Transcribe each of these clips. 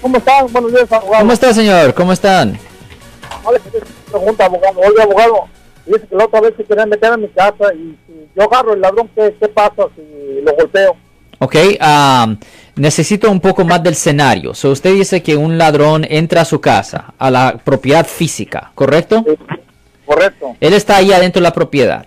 ¿Cómo están? Buenos días, abogado. ¿Cómo está, señor? ¿Cómo están? Vale, pregunta, abogado. Oye, abogado, dice que la otra vez se querían meter a mi casa y si yo agarro el ladrón, ¿qué, qué pasa si lo golpeo? Ok, um, necesito un poco más del escenario. So, usted dice que un ladrón entra a su casa, a la propiedad física, ¿correcto? Sí, correcto. Él está ahí adentro de la propiedad.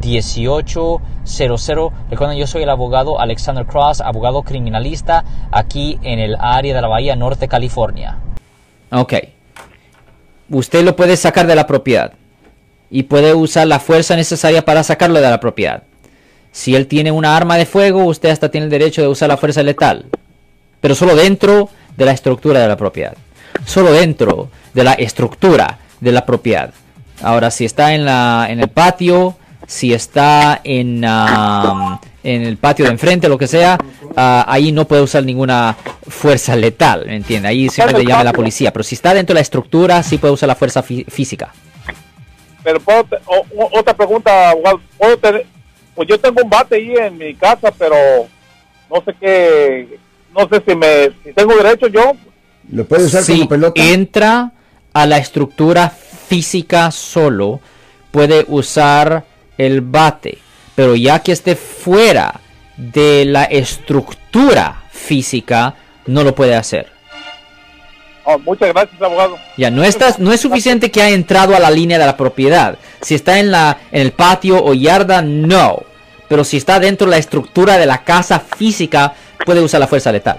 1-800-530-1800. Recuerden, yo soy el abogado Alexander Cross, abogado criminalista aquí en el área de la Bahía Norte, California. Ok. Usted lo puede sacar de la propiedad y puede usar la fuerza necesaria para sacarlo de la propiedad. Si él tiene una arma de fuego, usted hasta tiene el derecho de usar la fuerza letal pero solo dentro de la estructura de la propiedad. Solo dentro de la estructura de la propiedad. Ahora, si está en, la, en el patio, si está en, en el patio de enfrente, lo que sea, uh, ahí no puede usar ninguna fuerza letal, ¿me entiende? Ahí siempre le llama a la policía. Pero si está dentro de la estructura, sí puede usar la fuerza fí- física. Pero puedo o- otra pregunta. ¿Puedo tener- pues yo tengo un bate ahí en mi casa, pero no sé qué, no sé si me, si tengo derecho yo. Lo puede usar si como pelota. entra a la estructura física solo, puede usar el bate. Pero ya que esté fuera de la estructura física, no lo puede hacer. Oh, muchas gracias, abogado. Ya, no, está, no es suficiente que haya entrado a la línea de la propiedad. Si está en, la, en el patio o yarda, no. Pero si está dentro de la estructura de la casa física, puede usar la fuerza letal.